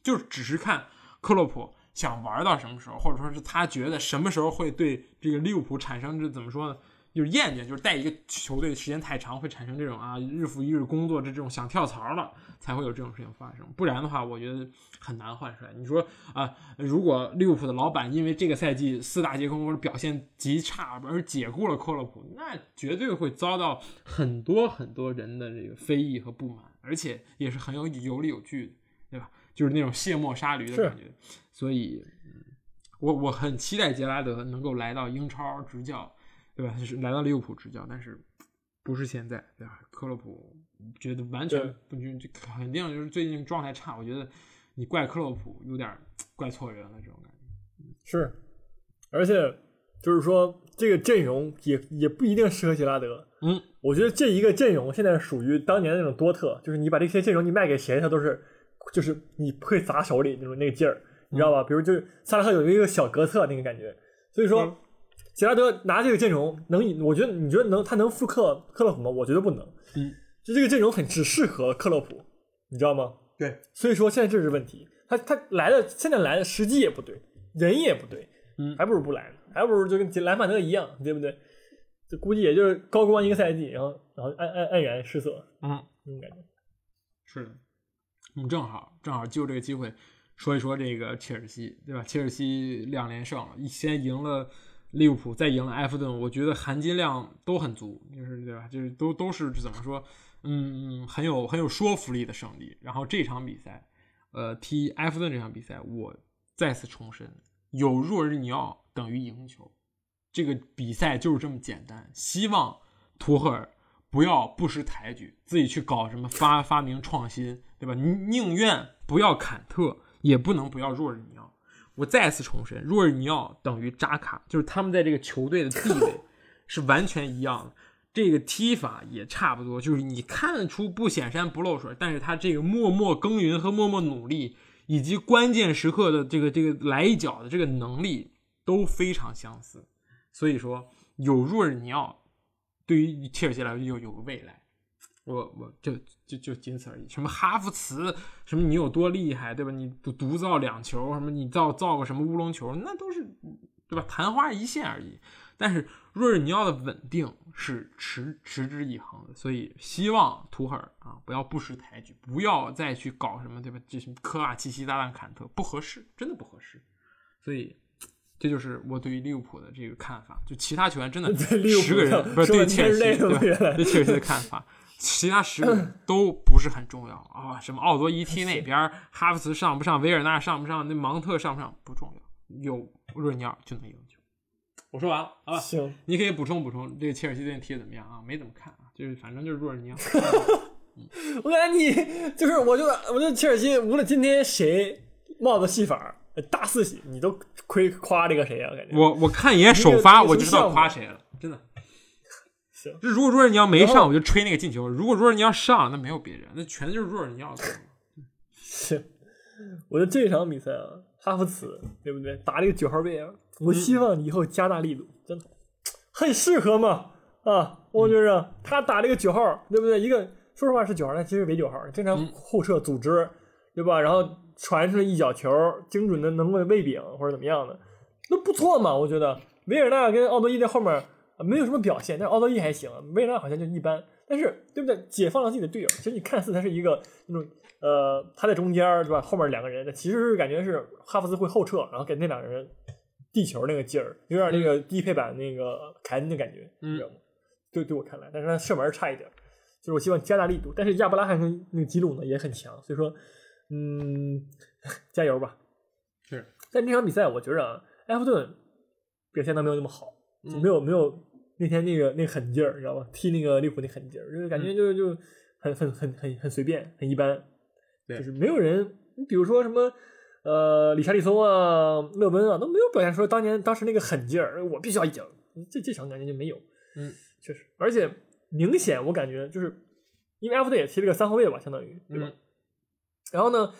就只是看克洛普想玩到什么时候，或者说是他觉得什么时候会对这个利物浦产生这怎么说呢？就是厌倦，就是带一个球队的时间太长，会产生这种啊日复一日工作这这种想跳槽了，才会有这种事情发生。不然的话，我觉得很难换帅。你说啊，如果利物浦的老板因为这个赛季四大皆空或者表现极差而解雇了克洛普，那绝对会遭到很多很多人的这个非议和不满，而且也是很有有理有据的，对吧？就是那种卸磨杀驴的感觉。所以，我我很期待杰拉德能够来到英超执教。对吧？就是来到利物浦执教，但是不是现在，对吧？克洛普觉得完全不就就肯定就是最近状态差。我觉得你怪克洛普有点怪错人了，这种感觉。是，而且就是说这个阵容也也不一定适合杰拉德。嗯，我觉得这一个阵容现在属于当年那种多特，就是你把这些阵容你卖给谁，他都是就是你会砸手里那种那个劲儿，你知道吧？比如就是萨拉赫有一个小格策那个感觉，所以说。杰拉德拿这个阵容能，我觉得你觉得能他能复刻克洛普吗？我觉得不能。嗯，就这个阵容很只适合克洛普，你知道吗？对，所以说现在这是问题。他他来的现在来的时机也不对，人也不对，嗯，还不如不来呢，还不如就跟莱曼德一样，对不对？这估计也就是高光一个赛季，然后然后黯黯黯然失色，嗯，那种感觉。是的，我们正好正好就这个机会说一说这个切尔西，对吧？切尔西两连胜了，先赢了。利物浦再赢了埃弗顿，我觉得含金量都很足，就是对吧？就是都都是怎么说？嗯，很有很有说服力的胜利。然后这场比赛，呃，踢埃弗顿这场比赛，我再次重申，有若日尼奥等于赢球，这个比赛就是这么简单。希望图赫尔不要不识抬举，自己去搞什么发发明创新，对吧？宁愿不要坎特，也不能不要若日尼奥。我再次重申，若尔尼奥等于扎卡，就是他们在这个球队的地位 (laughs) 是完全一样的，这个踢法也差不多，就是你看出不显山不漏水，但是他这个默默耕耘和默默努力，以及关键时刻的这个这个来一脚的这个能力都非常相似，所以说有若尔尼奥，对于切尔西来说就有个未来。我我就就就仅此而已。什么哈弗茨，什么你有多厉害，对吧？你独独造两球，什么你造造个什么乌龙球，那都是对吧？昙花一现而已。但是若日尼奥的稳定是持持之以恒的，所以希望图赫尔啊不要不识抬举，不要再去搞什么对吧？这什么科瓦奇奇搭档坎特不合适，真的不合适。所以这就是我对于利物浦的这个看法。就其他球员真的 (laughs) 十个人不是对切尔西对切尔西的看法。其他十个人都不是很重要啊，什么奥多伊踢那边，哈弗茨上不上，维尔纳上不上，那芒特上不上不重要，有若尼尔就能赢球。我说完了啊，行，你可以补充补充，这个切尔西最近踢的怎么样啊？没怎么看啊，就是反正就是若尼奥。(laughs) 我感觉你就是，我就我就切尔西无论今天谁帽子戏法，大四喜，你都亏夸这个谁啊？感觉我我看一眼首发，我就知道夸谁了，真的。行就如果说是你要没上，我就吹那个进球；如果说是你要上，那没有别人，那全就是若尔尼奥的。行，我觉得这场比赛啊，哈弗茨对不对？打这个九号位啊，我希望以后加大力度，真的很适合嘛啊！我觉着他打这个九号，对不对？一个说实话是九号，但其实没九号，经常嗯后撤组织，对吧？然后传出来一脚球，精准的能够喂饼或者怎么样的，那不错嘛。我觉得维尔纳跟奥多伊在后面啊没有什么表现，但是奥多伊还行，维尔纳好像就一般。但是对不对？解放了自己的队友，其实你看似他是一个那种呃，他在中间儿对吧？后面两个人，那其实是感觉是哈弗斯会后撤，然后给那两个人地球那个劲儿，有点那个低配版那个凯恩的感觉，嗯你知道吗？对，对我看来，但是他射门差一点，就是我希望加大力度。但是亚布拉罕跟那个吉鲁呢也很强，所以说，嗯，(laughs) 加油吧。是，但这场比赛我觉着啊，埃弗顿表现的没有那么好，就嗯没有没有那天那个那个狠劲儿，你知道吧？踢那个利物浦那狠劲儿，就是感觉就就很很很很很随便，很一般。对就是没有人，你比如说什么。呃，理查利松啊，勒温啊，都没有表现出当年当时那个狠劲儿，我必须要赢。这这场感觉就没有，嗯，确实，而且明显我感觉就是，因为埃弗顿也踢了个三后卫吧，相当于对吧？嗯然后呢，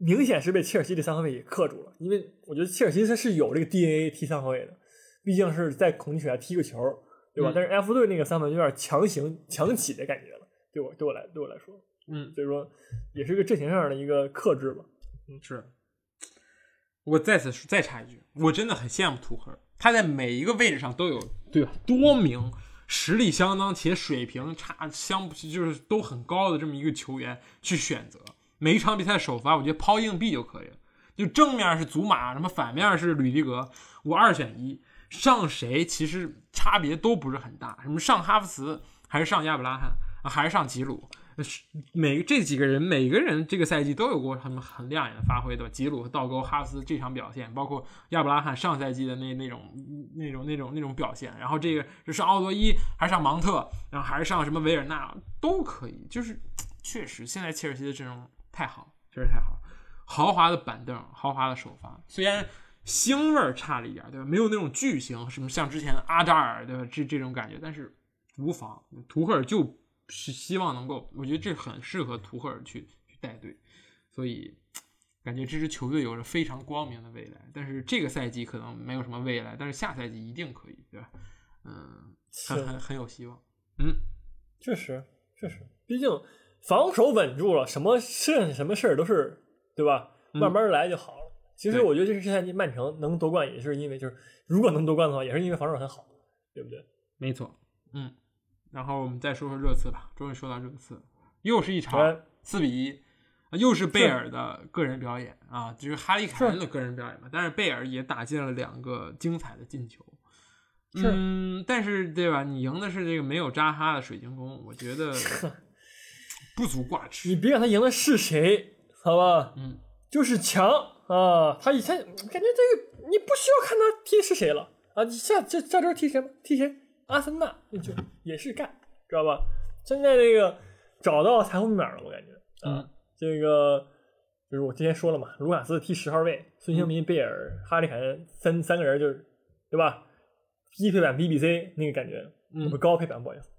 明显是被切尔西这三后卫给克住了，因为我觉得切尔西他是有这个 DNA 踢三后卫的，毕竟是在孔蒂球下踢个球，对吧？嗯但是埃弗顿那个三分有点强行强起的感觉了，对我对我来对我来说，嗯，所以说也是一个阵型上的一个克制吧。是。我再次再插一句，我真的很羡慕图赫尔，他在每一个位置上都有对吧多名实力相当且水平差相就是都很高的这么一个球员去选择。每一场比赛首发，我觉得抛硬币就可以了，就正面是祖马，什么反面是吕迪格，我二选一，上谁其实差别都不是很大，什么上哈弗茨还是上亚布拉罕啊，还是上吉鲁，是每这几个人，每个人这个赛季都有过他们很亮眼的发挥，对吧？吉鲁和倒钩、哈弗茨这场表现，包括亚布拉罕上赛季的那那种那种那种那种表现，然后这个是上奥多伊还是上芒特，然后还是上什么维尔纳都可以，就是确实现在切尔西的阵容太好，确实太好，豪华的板凳，豪华的首发，虽然。腥味儿差了一点，对吧？没有那种巨星，什么像之前阿扎尔，对吧？这这种感觉，但是无妨。图赫尔就是希望能够，我觉得这很适合图赫尔去去带队，所以感觉这支球队有着非常光明的未来。但是这个赛季可能没有什么未来，但是下赛季一定可以，对吧？嗯，很很很有希望。(laughs) 嗯确实，确实，毕竟防守稳住了，什么事什么事儿都是对吧？嗯慢慢来就好了。其实我觉得这是这赛季曼城能夺冠，也是因为就是如果能夺冠的话，也是因为防守很好，对不对？没错，嗯。然后我们再说说热刺吧，终于说到热刺，又是一场哎四比一，啊又是贝尔的个人表演啊，就是哈利凯恩的个人表演嘛。但是贝尔也打进了两个精彩的进球，是嗯，但是对吧？你赢的是这个没有扎哈的水晶宫，我觉得不足挂齿。你别管他赢的是谁，好吧？嗯，就是强啊！他以前感觉这个你不需要看他踢是谁了啊！你下这下周踢谁吗？踢谁？阿森纳那就也是干，知道吧？现在这个找到财富密码了，我感觉啊，嗯这个就是我之前说了嘛，卢卡斯踢十号位，孙兴民、贝尔、哈利凯恩三三个人就是对吧？低配版 BBC 那个感觉，嗯不是高配版，不好意思，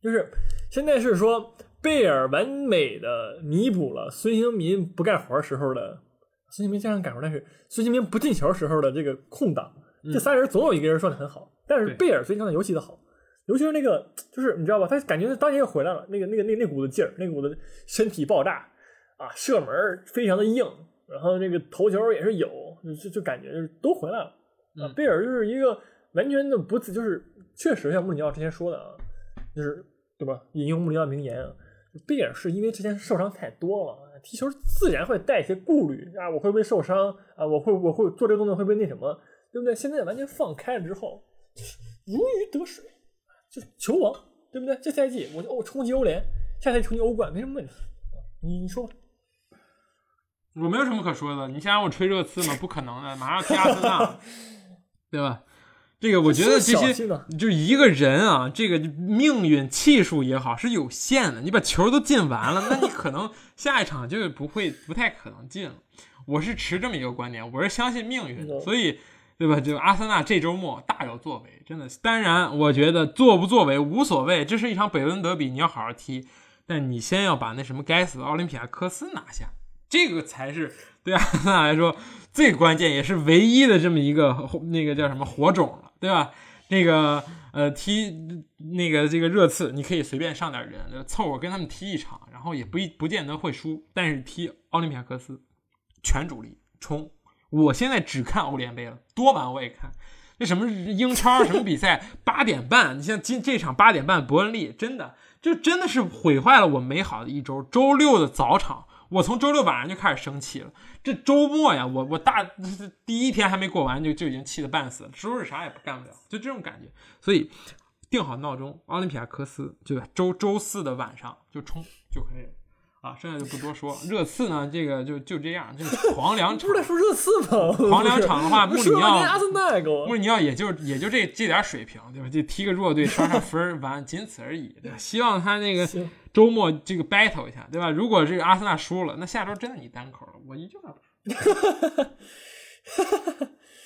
就是现在是说贝尔完美的弥补了孙兴民不干活时候的孙兴民经常干活，但是孙兴民不进球时候的这个空档，这仨人总有一个人说的很好，但是贝尔最近状态尤其的好，尤其是那个就是你知道吧，他感觉当年又回来了，那个那个那那股子劲儿，那股子身体爆炸啊，射门非常的硬，然后那个头球也是有，就就就感觉就是都回来了。贝尔就是一个完全的不自，就是确实像穆里尼奥之前说的啊，就是对吧？引用穆里尼奥名言啊，贝尔是因为之前受伤太多了，踢球自然会带一些顾虑啊，我会不会受伤啊？我会我会做这个动作会不会那什么？对不对？现在完全放开了之后，如鱼得水，就球王，对不对？这赛季我就欧冲击欧联，下赛季冲击欧冠没什么问题。你你说吧，我没有什么可说的。你想让我吹热刺吗？不可能的，马上要踢阿森纳，(laughs) 对吧？这个我觉得这些就一个人啊，这个命运气数也好是有限的。你把球都进完了，那你可能 (laughs) 下一场就不会不太可能进了。我是持这么一个观点，我是相信命运所以对吧？就阿森纳这周末大有作为，真的。当然，我觉得作不作为无所谓，这是一场北温德比，你要好好踢，但你先要把那什么该死的奥林匹亚科斯拿下，这个才是对阿森纳来说最关键也是唯一的这么一个那个叫什么火种了，对吧？那个呃踢那个这个热刺，你可以随便上点人，凑合跟他们踢一场，然后也不一不见得会输，但是踢奥林匹亚科斯全主力冲。我现在只看欧联杯了，多晚我也看。那什么英超什么比赛八点半，你像今这场八点半伯恩利，真的就真的是毁坏了我美好的一周。周六的早场，我从周六晚上就开始生气了。这周末呀，我我大第一天还没过完就就已经气得半死了，周日啥也不干不了，就这种感觉。所以定好闹钟，奥林匹亚科斯就周周四的晚上就冲就可以了。啊，剩下就不多说。热刺呢，这个就就这样，这个黄粮场不是，在说热刺吗？(laughs) 黄粮场的话，穆里尼奥穆里尼奥也就也就这这点水平，对吧？就踢个弱队刷刷分儿，完仅此而已，对吧？希望他那个周末这个 battle 一下，对吧？如果这个阿森纳输了，那下周真的你单口了，我一句话不说。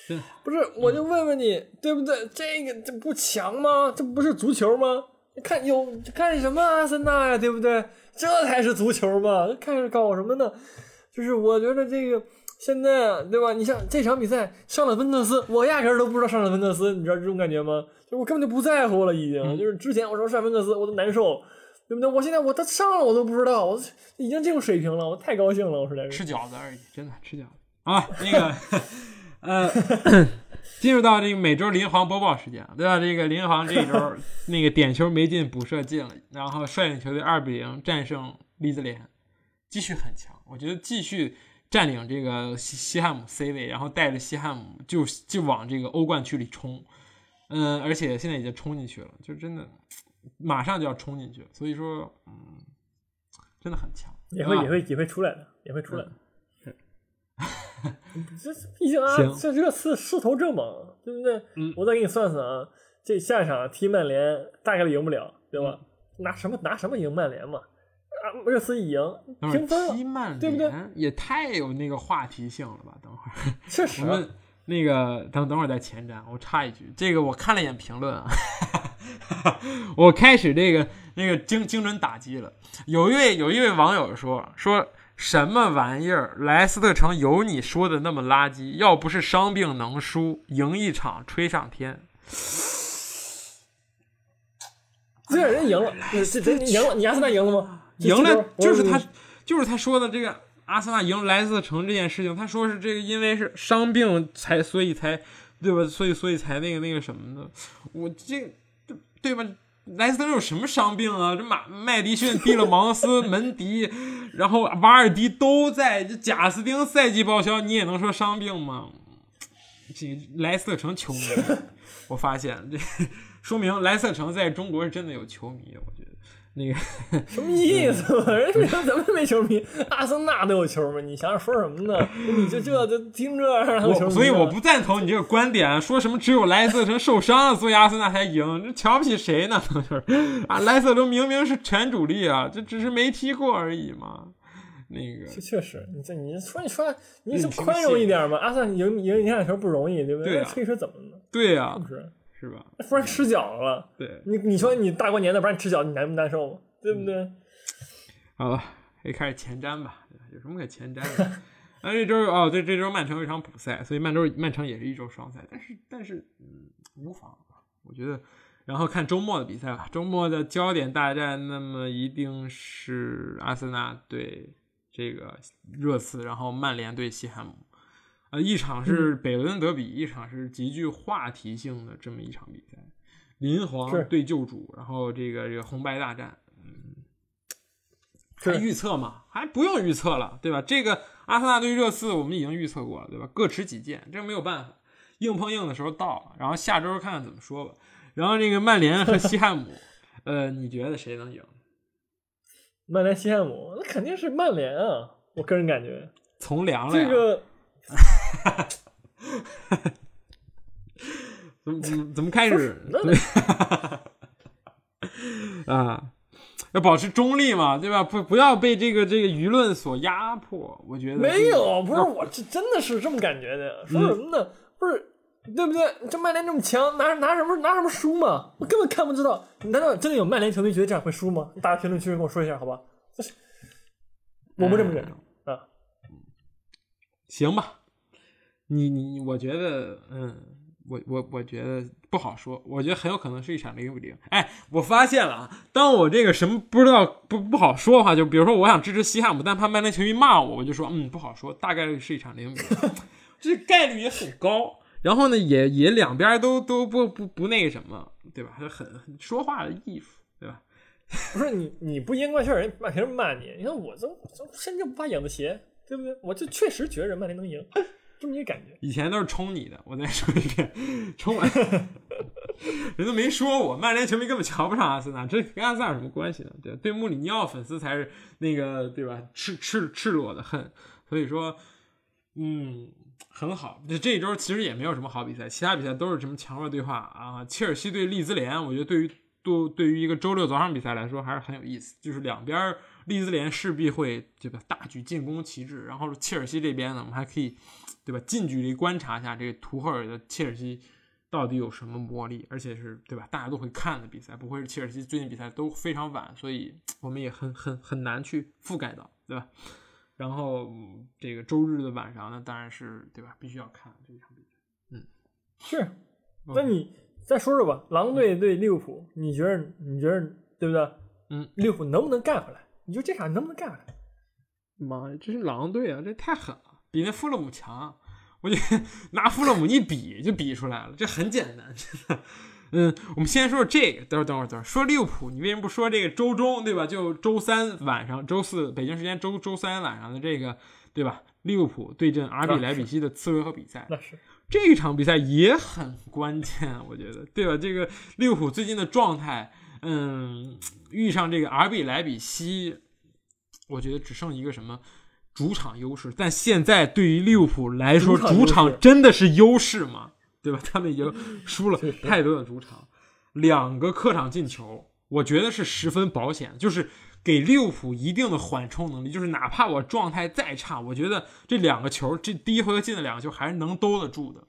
(laughs) 不是，我就问问你，对不对？这个这不强吗？这不是足球吗？看有看什么阿森纳呀，对不对？这才是足球嘛！看着搞什么呢？就是我觉得这个现在啊，对吧？你像这场比赛上了温特斯，我压根儿都不知道上了温特斯，你知道这种感觉吗？就我根本就不在乎了，已经。就是之前我说上温特斯，我都难受，对不对？我现在我他上了我都不知道，我已经这种水平了，我太高兴了，我实在是。吃饺子而已，真的吃饺子啊！那个，呃，(laughs) (laughs) (laughs) 进入到这个每周林皇播报时间，对吧？这个林皇这一周 (laughs) 那个点球没进，补射进了，然后率领球队二比零战胜利兹联，继续很强。我觉得继续占领这个西西汉姆 C 位，然后带着西汉姆就就往这个欧冠区里冲，嗯，而且现在已经冲进去了，就真的马上就要冲进去了，所以说，嗯，真的很强。啊也会也会也会出来的，也会出来的。是这毕竟啊行，这热刺势头正猛，对不对？嗯我再给你算算啊，这下一场踢曼联大概率赢不了，对吧？拿什么拿什么赢曼联嘛？啊，热刺一赢平分儿踢了，曼对不对也太有那个话题性了吧？等会儿确实我们那个等等会儿再前瞻，我插一句，这个我看了一眼评论啊，(laughs) 我开始这个那个精精准打击了。有一位有一位网友说说什么玩意儿？莱斯特城有你说的那么垃圾？要不是伤病能输，赢一场吹上天。虽然人赢了，这这这赢了，你阿森纳赢了吗？赢了就是他，就是他说的这个阿森纳赢莱斯特城这件事情，他说是这个因为是伤病才，所以才对吧？所以所以才那个那个什么的，我这对对吧？莱斯特有什么伤病啊？这马麦迪逊、蒂勒芒斯、门迪，然后瓦尔迪都在，这贾斯汀赛季报销，你也能说伤病吗？这莱斯特城球迷，(laughs) 我发现这说明莱斯特城在中国是真的有球迷，我觉得那个。(laughs) 什么意思嘛？人家咱们没球迷，阿森纳都有球迷，你想想说什么呢？你就这就听这样所以我不赞同你这个观点，说什么只有莱斯特城受伤了，所以阿森纳才赢，这瞧不起谁呢？(laughs) 就是啊，莱斯特城明明是全主力啊，这只是没踢过而已嘛。那个确确实，你这你说你说你是宽容一点嘛？阿森纳赢赢赢两球不容易，对不对啊那吹说怎么呢？对呀、是不是？是吧？不然吃饺子了。对，你你说你大过年的不让你吃饺子，你难不难受吗？对不对？好了，可以开始前瞻吧，有什么可前瞻的？啊，(laughs) 这周哦，对，这周曼城有一场补赛，所以曼周曼城也是一周双赛，但是但是嗯，无妨，我觉得。然后看周末的比赛吧，周末的焦点大战，那么一定是阿森纳对这个热刺，然后曼联对西汉姆，呃，一场是北伦德比，一场是极具话题性的这么一场比赛，林皇对旧主，然后这个这个红白大战，是还预测嘛？还不用预测了，对吧？这个阿森纳对热刺我们已经预测过了，对吧？各持己见，这没有办法，硬碰硬的时候到了，然后下周看看怎么说吧。然后这个曼联和西汉姆，呃，你觉得谁能赢？(laughs) 曼联西汉姆那肯定是曼联啊，我个人感觉从良了呀？这个 (laughs) (laughs) 怎么怎么怎么开始？那 (laughs) 对啊，要保持中立嘛，对吧？不不要被这个这个舆论所压迫。我觉得没有，不是我这真的是这么感觉的。说什么呢？不是，对不对？这曼联这么强，拿拿什么拿什么输嘛？我根本看不知道。难道真的有曼联球迷觉得这样会输吗？大家评论区跟我说一下，好吧？我不这么认为啊。行吧，你你我觉得，嗯，我我我觉得不好说，我觉得很有可能是一场零比零。哎，我发现了啊，当我这个什么不知道不不好说的话，就比如说我想支持西汉姆，但怕曼联球迷骂我，我就说嗯不好说，大概率是一场零比零，(laughs) 这概率也很高。然后呢，也也两边都都不不不那个什么，对吧？很很说话的艺术，对吧？(laughs) 不是你你不阴怪事人，骂凭什么骂你？你看我这这身正不怕影子斜，对不对？我就确实觉得曼联能赢，这么一个感觉。以前都是冲你的，我再说一遍，冲完 (laughs) 人都没说我，曼联球迷根本瞧不上阿森纳，这跟阿森纳有什么关系呢？对对，穆里尼奥粉丝才是那个对吧？赤赤赤裸的恨，所以说，嗯。很好，这这一周其实也没有什么好比赛，其他比赛都是什么强弱对话啊。切尔西对利兹联，我觉得对于对对于一个周六早上比赛来说还是很有意思，就是两边利兹联势必会对吧大举进攻旗帜，然后切尔西这边呢，我们还可以对吧近距离观察一下这个图赫尔的切尔西到底有什么魔力，而且是对吧大家都会看的比赛，不会是切尔西最近比赛都非常晚，所以我们也很很很难去覆盖到，对吧？然后这个周日的晚上呢，当然是对吧？必须要看这一场比赛。嗯，是。那你再说说吧，狼队对利物浦，你觉得你觉得对不对？嗯，利物浦能不能干回来？你就这场能不能干？妈呀，这是狼队啊，这太狠了，比那富勒姆强。我觉得 (laughs) 拿富勒姆一比就比出来了，这很简单，真的。嗯，我们先说说这个。等会儿，等会儿，等会儿，说利物浦，你为什么不说这个周中，对吧？就周三晚上，周四北京时间周周三晚上的这个，对吧？利物浦对阵阿比莱比锡的次回合比赛，那是这一场比赛也很关键，我觉得，对吧？这个利物浦最近的状态，嗯，(tsk) 遇上这个 RB 莱比锡，我觉得只剩一个什么主场优势。但现在对于利物浦来说，主场真的是优势吗？对吧？他们已经输了太多的主场，两个客场进球，我觉得是十分保险，就是给利物浦一定的缓冲能力。就是哪怕我状态再差，我觉得这两个球，这第一回合进的两个球还是能兜得住的。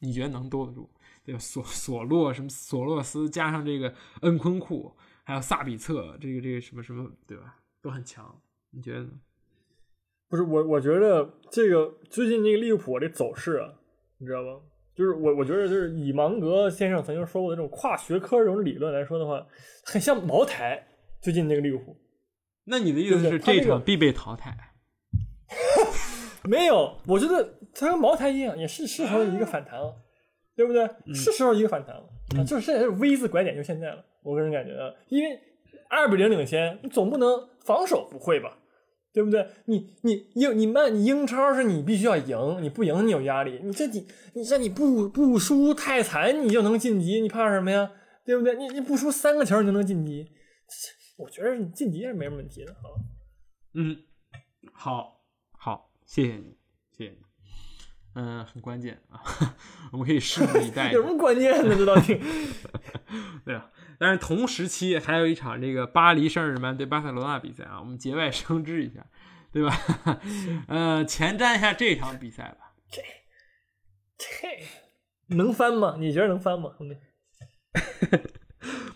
你觉得能兜得住？对吧？索索洛什么索洛斯加上这个恩昆库，还有萨比策，这个这个什么什么，对吧？都很强。你觉得呢？不是我，我觉得这个最近这个利物浦这走势啊，你知道吧？就是我，我觉得就是以芒格先生曾经说过的这种跨学科这种理论来说的话，很像茅台。最近那个利物浦，那你的意思是这场必被淘汰？(laughs) 没有，我觉得它跟茅台一样，也是适合一个反弹了，对不对？是时候一个反弹了啊！就是现在是 V 字拐点，就现在了。我个人感觉啊，因为二比零领先，你总不能防守不会吧？对不对？你你英你慢你英超是你必须要赢，你不赢你有压力。你这你你这你不不输太惨，你就能晋级，你怕什么呀？对不对？你你不输三个球你就能晋级，我觉得你晋级是没什么问题的啊。嗯，好，好，谢谢你，谢谢你。嗯，很关键啊，(laughs) 我们可以拭目以待。(laughs) 有什么关键呢？这道题？(laughs) 对啊。但是同时期还有一场这个巴黎圣日耳曼对巴塞罗那比赛啊，我们节外生枝一下，对吧？呃，前瞻一下这场比赛吧。这这能翻吗？你觉得能翻吗，兄弟？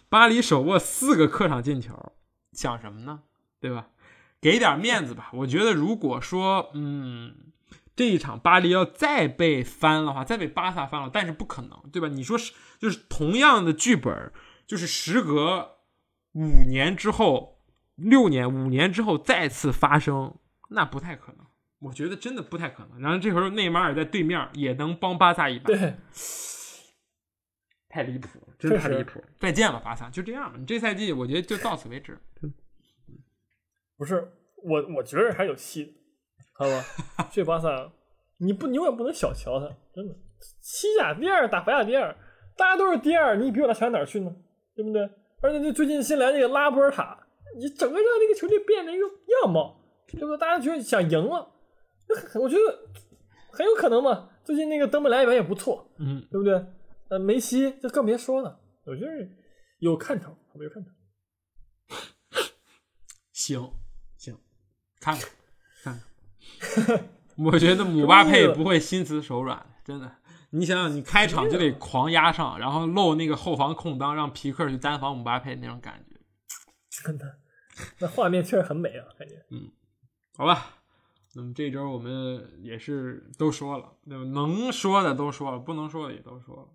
巴黎手握四个客场进球，想什么呢？对吧？给点面子吧。我觉得如果说，嗯，这一场巴黎要再被翻的话，再被巴萨翻了，但是不可能，对吧？你说是，就是同样的剧本。就是时隔五年之后，六年、五年之后再次发生，那不太可能。我觉得真的不太可能。然后这时候内马尔在对面也能帮巴萨一把，对，太离谱，真的太离谱。再见了，巴萨，就这样吧。你这赛季我觉得就到此为止。(laughs) 不是我，我觉得还有戏，好吧？(laughs) 这巴萨，你不，你永远不能小瞧他，真的。西甲第二打法甲第二，大家都是第二，你比我他强哪儿去呢？对不对？而且这最近新来那个拉波尔塔，你整个让那个球队变了一个样貌，对不对？大家觉得想赢了，我觉得很有可能嘛。最近那个登贝莱表现也不错，嗯，对不对？呃，梅西就更别说了，我觉得有看头，有看头。(laughs) 行行，看看，(laughs) 我觉得姆巴佩不会心慈手软，真的。你想想，你开场就得狂压上，然后漏那个后防空当，让皮克去单防姆巴佩那种感觉，真的，那画面确实很美啊，感觉。嗯，好吧。那么这周我们也是都说了，那么能说的都说了，不能说的也都说了。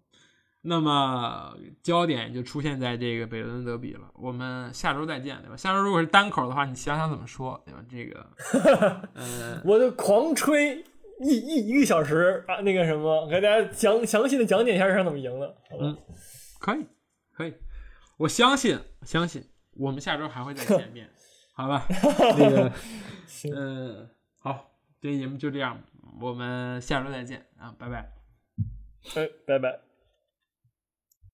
那么焦点就出现在这个北伦敦德比了。我们下周再见，对吧？下周如果是单口的话，你想想怎么说，对吧？这个，嗯，我就狂吹一一一个小时啊，那个什么，给大家详详细的讲解一下这场怎么赢的，好吧？嗯，可以，可以，我相信，相信我们下周还会再见面，(laughs) 好吧？(laughs) 那个，(laughs) 嗯，好，这节目就这样，我们下周再见啊，拜拜，哎，拜拜。